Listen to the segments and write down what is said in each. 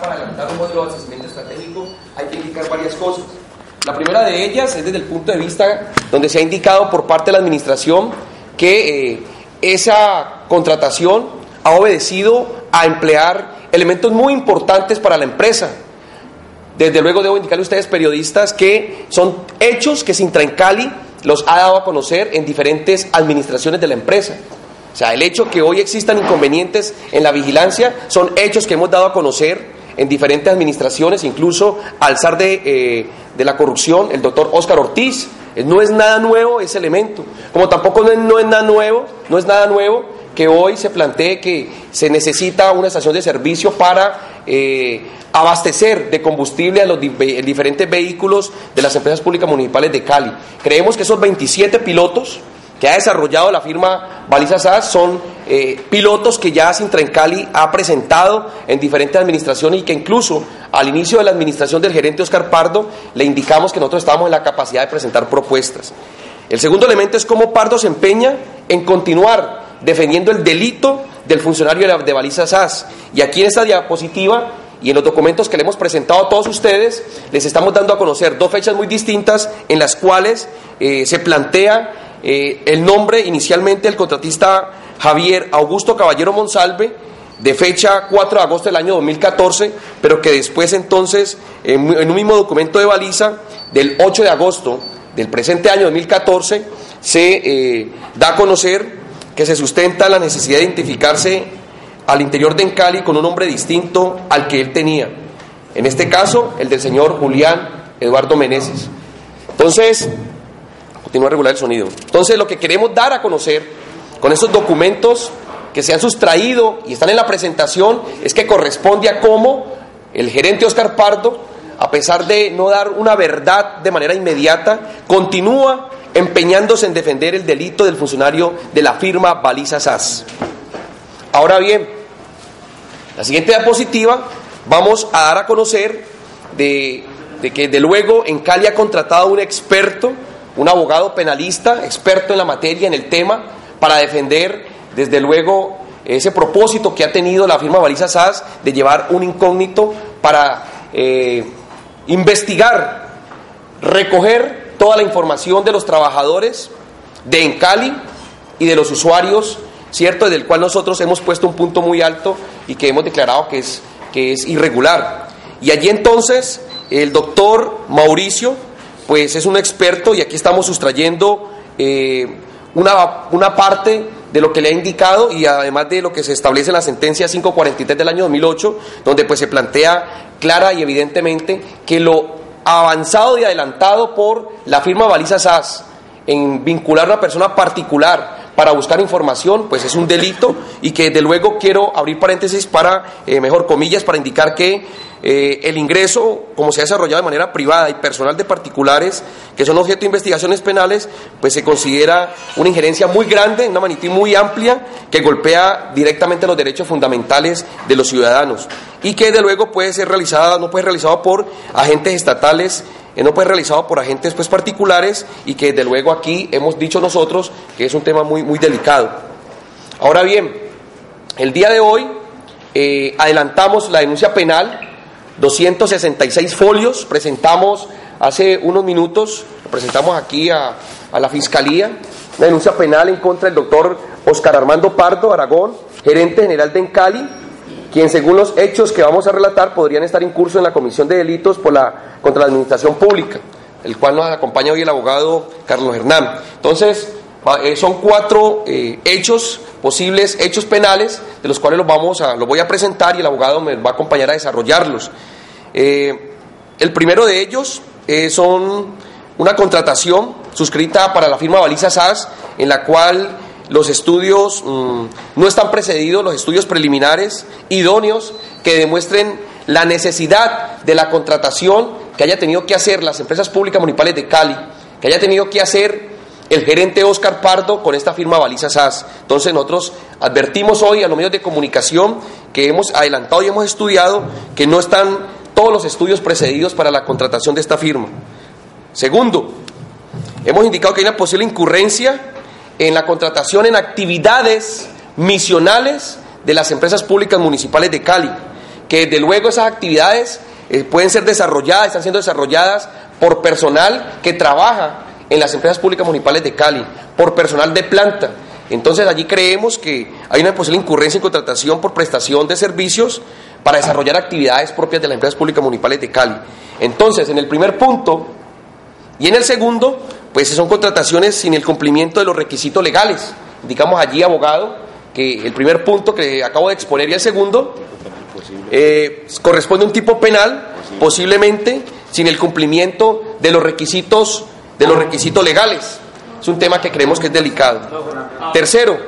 Para adelantar un modelo de abastecimiento estratégico hay que indicar varias cosas. La primera de ellas es desde el punto de vista donde se ha indicado por parte de la Administración que eh, esa contratación ha obedecido a emplear elementos muy importantes para la empresa. Desde luego debo indicarle a ustedes, periodistas, que son hechos que Sintra en Cali los ha dado a conocer en diferentes administraciones de la empresa. O sea, el hecho que hoy existan inconvenientes en la vigilancia son hechos que hemos dado a conocer en diferentes administraciones, incluso al zar de, eh, de la corrupción, el doctor Óscar Ortiz. Eh, no es nada nuevo ese elemento. Como tampoco no es, nada nuevo, no es nada nuevo que hoy se plantee que se necesita una estación de servicio para eh, abastecer de combustible a los diferentes vehículos de las empresas públicas municipales de Cali. Creemos que esos 27 pilotos que ha desarrollado la firma Baliza SAS son eh, pilotos que ya Cali ha presentado en diferentes administraciones y que incluso al inicio de la administración del gerente Oscar Pardo le indicamos que nosotros estábamos en la capacidad de presentar propuestas. El segundo elemento es cómo Pardo se empeña en continuar defendiendo el delito del funcionario de Baliza SAS. Y aquí en esta diapositiva y en los documentos que le hemos presentado a todos ustedes, les estamos dando a conocer dos fechas muy distintas en las cuales eh, se plantea eh, el nombre inicialmente del contratista Javier Augusto Caballero Monsalve, de fecha 4 de agosto del año 2014, pero que después entonces, en, un mismo documento de baliza, del 8 de agosto del presente año 2014, se eh, da a conocer que se sustenta la necesidad de identificarse al interior de Encali con un nombre distinto al que él tenía. En este caso, el del señor Julián Eduardo Meneses. Entonces, continúa a regular el sonido. Entonces, lo que queremos dar a conocer con esos documentos que se han sustraído y están en la presentación es que corresponde a cómo el gerente Oscar Pardo, a pesar de no dar una verdad de manera inmediata, continúa empeñándose en defender el delito del funcionario de la firma Baliza SAS. Ahora bien, la siguiente diapositiva vamos a dar a conocer de, de que de luego en Cali ha contratado un experto un abogado penalista, experto en la materia, en el tema, para defender, desde luego, ese propósito que ha tenido la firma Baliza SAS de llevar un incógnito para eh, investigar, recoger toda la información de los trabajadores de Encali y de los usuarios, ¿cierto? Del cual nosotros hemos puesto un punto muy alto y que hemos declarado que es, que es irregular. Y allí entonces el doctor Mauricio, pues es un experto y aquí estamos sustrayendo eh, una, una parte de lo que le ha indicado y además de lo que se establece en la sentencia 543 del año 2008, donde pues se plantea clara y evidentemente que lo avanzado y adelantado por la firma Baliza SAS en vincular a una persona particular para buscar información, pues es un delito y que de luego quiero abrir paréntesis para, eh, mejor comillas, para indicar que eh, el ingreso, como se ha desarrollado de manera privada y personal de particulares que son objeto de investigaciones penales, pues se considera una injerencia muy grande, una magnitud muy amplia que golpea directamente los derechos fundamentales de los ciudadanos y que de luego puede ser realizada, no puede ser realizado por agentes estatales, eh, no puede ser realizado por agentes pues, particulares y que de luego aquí hemos dicho nosotros que es un tema muy, muy delicado. Ahora bien, el día de hoy eh, adelantamos la denuncia penal 266 folios, presentamos hace unos minutos, presentamos aquí a, la Fiscalía, una denuncia penal en contra del doctor Oscar Armando Pardo Aragón, gerente general de Encali, quien según los hechos que vamos a relatar podrían estar en curso en la comisión de delitos por la, contra la administración pública, el cual nos acompaña hoy el abogado Carlos Hernán. Entonces, eh, son cuatro eh, hechos posibles, hechos penales, de los cuales los, vamos a, los voy a presentar y el abogado me va a acompañar a desarrollarlos. Eh, el primero de ellos son una contratación suscrita para la firma Baliza SAS, en la cual los estudios mm, no están precedidos, los estudios preliminares idóneos que demuestren la necesidad de la contratación que haya tenido que hacer las empresas públicas municipales de Cali, que haya tenido que hacer el gerente Oscar Pardo con esta firma Baliza SAS. Entonces nosotros advertimos hoy a los medios de comunicación que hemos adelantado y hemos estudiado que no están todos los estudios precedidos para la contratación de esta firma. Segundo, hemos indicado que hay una posible incurrencia en la contratación en actividades misionales de las empresas públicas municipales de Cali, que desde luego esas actividades eh, pueden ser desarrolladas, están siendo desarrolladas por personal que trabaja en las empresas públicas municipales de Cali, por personal de planta. Entonces allí creemos que hay una posible incurrencia en contratación por prestación de servicios para desarrollar actividades propias de las empresas públicas municipales de Cali. Entonces, en el primer punto y en el segundo, pues son contrataciones sin el cumplimiento de los requisitos legales. Indicamos allí, abogado, que el primer punto que acabo de exponer y el segundo eh, corresponde a un tipo penal, posiblemente sin el cumplimiento de los requisitos de los requisitos legales. Es un tema que creemos que es delicado. Tercero,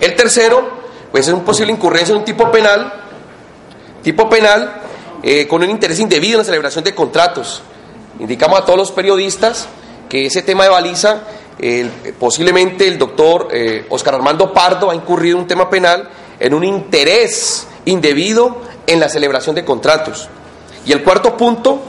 el tercero, pues es un posible incurrencia en un tipo penal, tipo penal eh, con un interés indebido en la celebración de contratos. Indicamos a todos los periodistas que ese tema de baliza, posiblemente el doctor eh, Oscar Armando Pardo ha incurrido en un tema penal en un interés indebido en la celebración de contratos. Y el cuarto punto,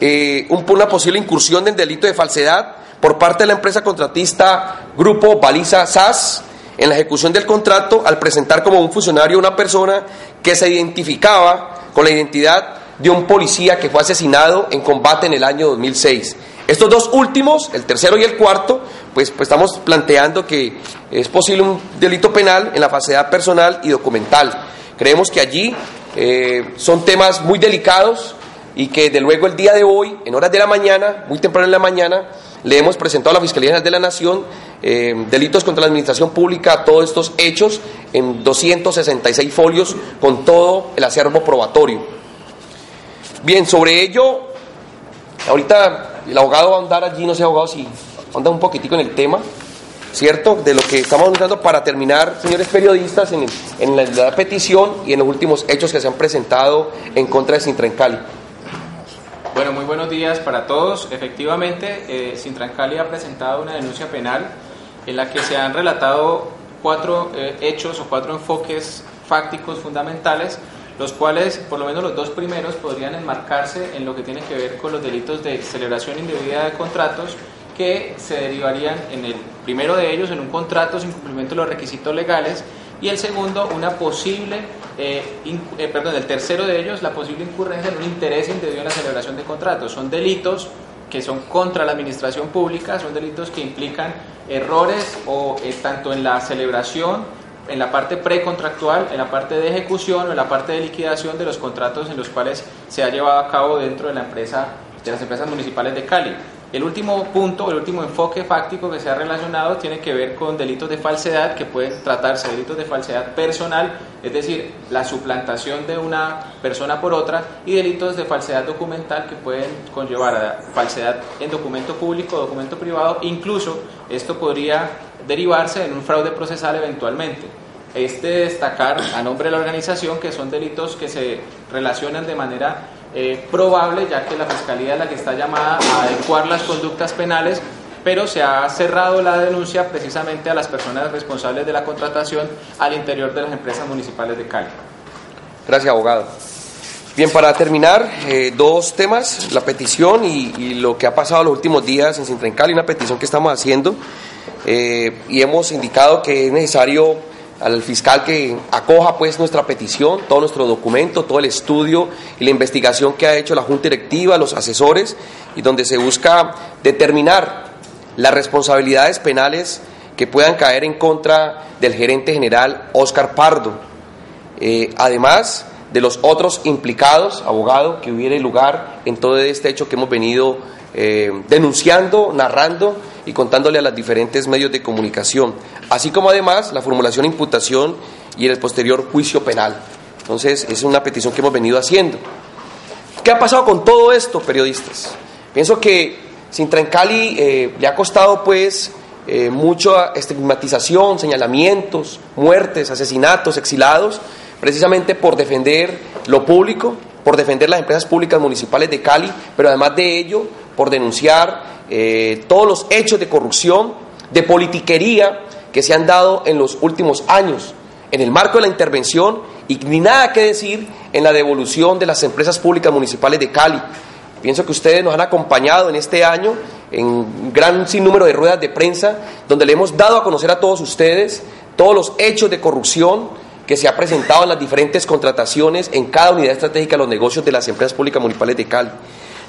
eh, una posible incursión del delito de falsedad por parte de la empresa contratista Grupo Baliza SAS en la ejecución del contrato al presentar como un funcionario una persona que se identificaba con la identidad de un policía que fue asesinado en combate en el año 2006. Estos dos últimos, el tercero y el cuarto, pues, pues estamos planteando que es posible un delito penal en la falsedad personal y documental. Creemos que allí eh, son temas muy delicados y que de luego el día de hoy, en horas de la mañana, muy temprano en la mañana, le hemos presentado a la Fiscalía General de la Nación eh, delitos contra la administración pública, todos estos hechos en 266 folios con todo el acervo probatorio. Bien, sobre ello, ahorita el abogado va a andar allí, no sé abogado si anda un poquitico en el tema, ¿cierto? De lo que estamos hablando para terminar, señores periodistas, en, en la, petición y en los últimos hechos que se han presentado en contra de Sintra Cali. Bueno, muy buenos días para todos. Efectivamente, eh, Sintrancali ha presentado una denuncia penal en la que se han relatado cuatro eh, hechos o cuatro enfoques fácticos fundamentales, los cuales, por lo menos los dos primeros, podrían enmarcarse en lo que tiene que ver con los delitos de celebración indebida de contratos que se derivarían en el primero de ellos en un contrato sin cumplimiento de los requisitos legales y el segundo una posible eh, eh, perdón, el tercero de ellos, la posible incurrencia en un interés indebido en la celebración de contratos. Son delitos que son contra la administración pública, son delitos que implican errores o eh, tanto en la celebración, en la parte precontractual, en la parte de ejecución o en la parte de liquidación de los contratos en los cuales se ha llevado a cabo dentro de la empresa de las empresas municipales de Cali. El último punto, el último enfoque fáctico que se ha relacionado tiene que ver con delitos de falsedad que pueden tratarse delitos de falsedad personal, es decir, la suplantación de una persona por otra, y delitos de falsedad documental que pueden conllevar a falsedad en documento público documento privado, incluso esto podría derivarse en un fraude procesal eventualmente. Este destacar a nombre de la organización que son delitos que se relacionan de manera eh, probable, ya que la Fiscalía es la que está llamada a adecuar las conductas penales, pero se ha cerrado la denuncia precisamente a las personas responsables de la contratación al interior de las empresas municipales de Cali. Gracias, abogado. Bien, para terminar, eh, dos temas, la petición y, lo que ha pasado los últimos días en Sintra en Cali, una petición que estamos haciendo eh, y hemos indicado que es necesario al fiscal que acoja pues nuestra petición, todo nuestro documento, todo el estudio y la investigación que ha hecho la Junta Directiva, los asesores, y donde se busca determinar las responsabilidades penales que puedan caer en contra del gerente general Oscar Pardo. Eh, además de los otros implicados, abogado, que hubiera lugar en todo este hecho que hemos venido eh, denunciando, narrando y contándole a los diferentes medios de comunicación, así como además la formulación, imputación y el posterior juicio penal. Entonces, es una petición que hemos venido haciendo. ¿Qué ha pasado con todo esto, periodistas? Pienso que Sintra en Cali eh, le ha costado pues eh, mucha estigmatización, señalamientos, muertes, asesinatos, exilados, precisamente por defender lo público, por defender las empresas públicas municipales de Cali, pero además de ello, por denunciar eh, todos los hechos de corrupción, de politiquería que se han dado en los últimos años en el marco de la intervención y ni nada que decir en la devolución de las empresas públicas municipales de Cali. Pienso que ustedes nos han acompañado en este año en gran sinnúmero de ruedas de prensa donde le hemos dado a conocer a todos ustedes todos los hechos de corrupción que se ha presentado en las diferentes contrataciones en cada unidad estratégica de los negocios de las empresas públicas municipales de Cali.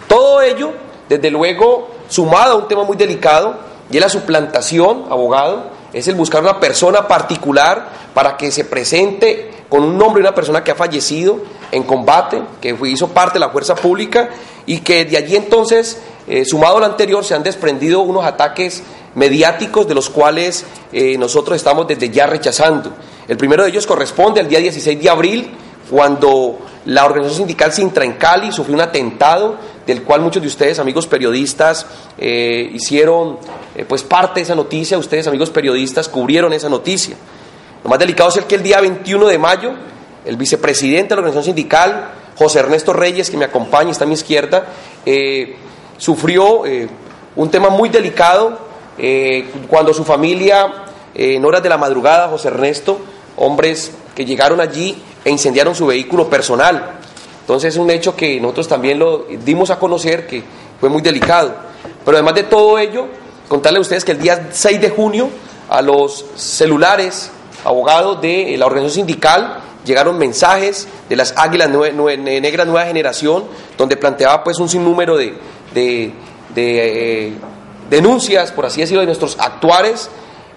Todo ello, desde luego, sumado a un tema muy delicado, y es la suplantación, abogado, es el buscar una persona particular para que se presente con un nombre de una persona que ha fallecido en combate, que hizo parte de la fuerza pública y que de allí entonces, eh, sumado a lo anterior, se han desprendido unos ataques mediáticos de los cuales eh, nosotros estamos desde ya rechazando. El primero de ellos corresponde al día 16 de abril, cuando la organización sindical Sintra en Cali sufrió un atentado del cual muchos de ustedes, amigos periodistas, eh, hicieron pues parte de esa noticia, ustedes, amigos periodistas, cubrieron esa noticia. Lo más delicado es el que el día 21 de mayo, el vicepresidente de la organización sindical, José Ernesto Reyes, que me acompaña, está a mi izquierda, eh, sufrió eh, un tema muy delicado eh, cuando su familia, en horas de la madrugada, José Ernesto, hombres que llegaron allí e incendiaron su vehículo personal. Entonces es un hecho que nosotros también lo dimos a conocer, que fue muy delicado. Pero además de todo ello, contarle a ustedes que el día 6 de junio a los celulares abogados de la organización sindical llegaron mensajes de las Águilas Negras Nueva Generación, donde planteaba pues un sinnúmero de, de, eh, denuncias, por así decirlo, de nuestros actuares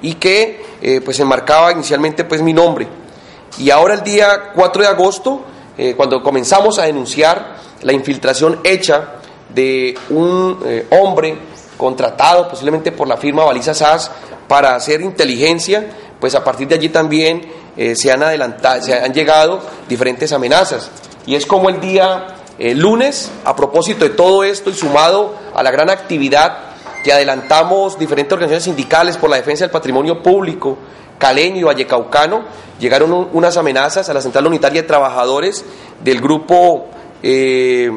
y que eh, pues enmarcaba inicialmente pues mi nombre. Y ahora el día 4 de agosto, eh, cuando comenzamos a denunciar la infiltración hecha de un hombre contratado posiblemente por la firma Baliza SAS para hacer inteligencia, pues a partir de allí también eh, se, han adelantado, se han llegado diferentes amenazas. Y es como el día eh, lunes, a propósito de todo esto y sumado a la gran actividad que adelantamos diferentes organizaciones sindicales por la defensa del patrimonio público, caleño y vallecaucano, llegaron unas amenazas a la Central Unitaria de Trabajadores del grupo eh,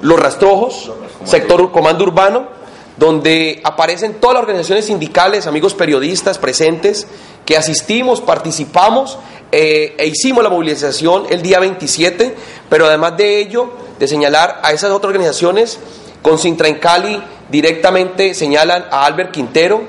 Los Rastrojos, sector Comando Urbano, donde aparecen todas las organizaciones sindicales, amigos periodistas presentes, que asistimos, participamos eh, e hicimos la movilización el día 27, pero además de ello, de señalar a esas otras organizaciones, con Sintra en Cali directamente señalan a Albert Quintero,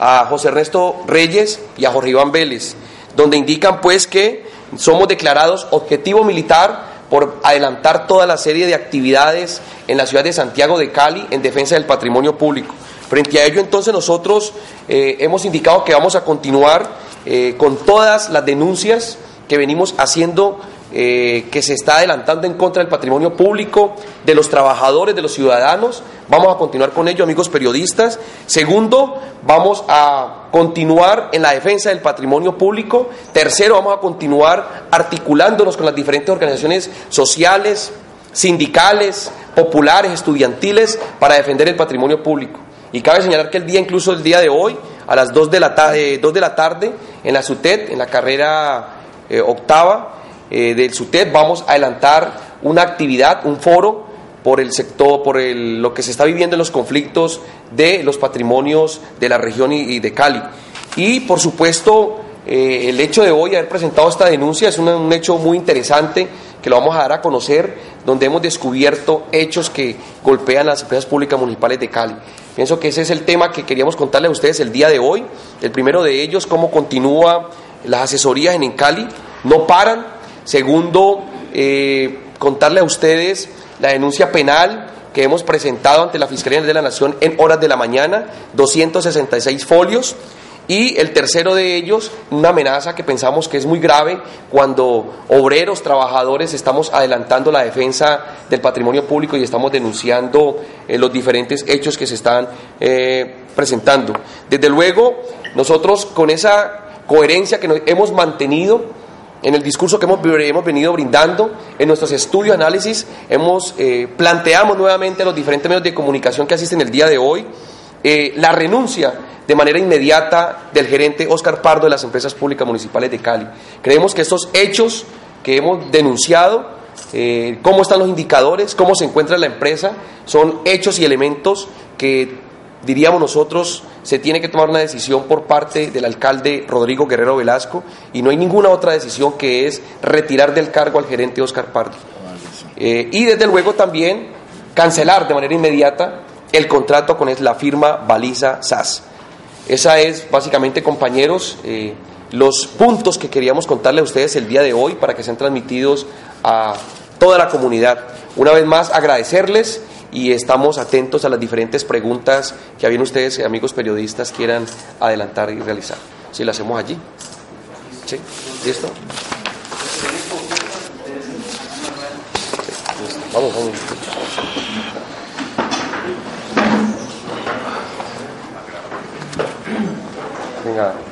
a José Ernesto Reyes y a Jorge Iván Vélez, donde indican pues que somos declarados objetivo militar por adelantar toda la serie de actividades en la ciudad de Santiago de Cali en defensa del patrimonio público. Frente a ello, entonces, nosotros eh, hemos indicado que vamos a continuar eh, con todas las denuncias que venimos haciendo eh, que se está adelantando en contra del patrimonio público, de los trabajadores, de los ciudadanos. Vamos a continuar con ello, amigos periodistas. Segundo, vamos a continuar en la defensa del patrimonio público. Tercero, vamos a continuar articulándonos con las diferentes organizaciones sociales, sindicales, populares, estudiantiles, para defender el patrimonio público. Y cabe señalar que el día, incluso el día de hoy, a las 2 de la, eh, de la tarde, en la SUTET, en la carrera eh, octava, eh, del SUTEP vamos a adelantar una actividad, un foro por el sector, por el, lo que se está viviendo en los conflictos de los patrimonios de la región y, de Cali. Y por supuesto, eh, el hecho de hoy haber presentado esta denuncia es un, hecho muy interesante que lo vamos a dar a conocer, donde hemos descubierto hechos que golpean las empresas públicas municipales de Cali. Pienso que ese es el tema que queríamos contarle a ustedes el día de hoy. El primero de ellos, cómo continúa las asesorías en Cali. No paran, Segundo, eh, contarle a ustedes la denuncia penal que hemos presentado ante la Fiscalía de la Nación en horas de la mañana, 266 folios. Y el tercero de ellos, una amenaza que pensamos que es muy grave cuando obreros, trabajadores, estamos adelantando la defensa del patrimonio público y estamos denunciando eh, los diferentes hechos que se están eh, presentando. Desde luego, nosotros con esa coherencia que hemos mantenido, en el discurso que hemos, venido brindando, en nuestros estudios, análisis, hemos eh, planteamos nuevamente a los diferentes medios de comunicación que asisten el día de hoy eh, la renuncia de manera inmediata del gerente Oscar Pardo de las empresas públicas municipales de Cali. Creemos que estos hechos que hemos denunciado eh, cómo están los indicadores, cómo se encuentra la empresa, son hechos y elementos que diríamos nosotros se tiene que tomar una decisión por parte del alcalde Rodrigo Guerrero Velasco y no hay ninguna otra decisión que es retirar del cargo al gerente Oscar Pardo. Eh, y desde luego también cancelar de manera inmediata el contrato con la firma Baliza SAS. Esa es básicamente, compañeros, eh, los puntos que queríamos contarle a ustedes el día de hoy para que sean transmitidos a toda la comunidad. Una vez más, agradecerles y estamos atentos a las diferentes preguntas que bien ustedes, amigos periodistas, quieran adelantar y realizar. Si lo hacemos allí. ¿Sí? ¿Listo? Vamos, vamos. Venga.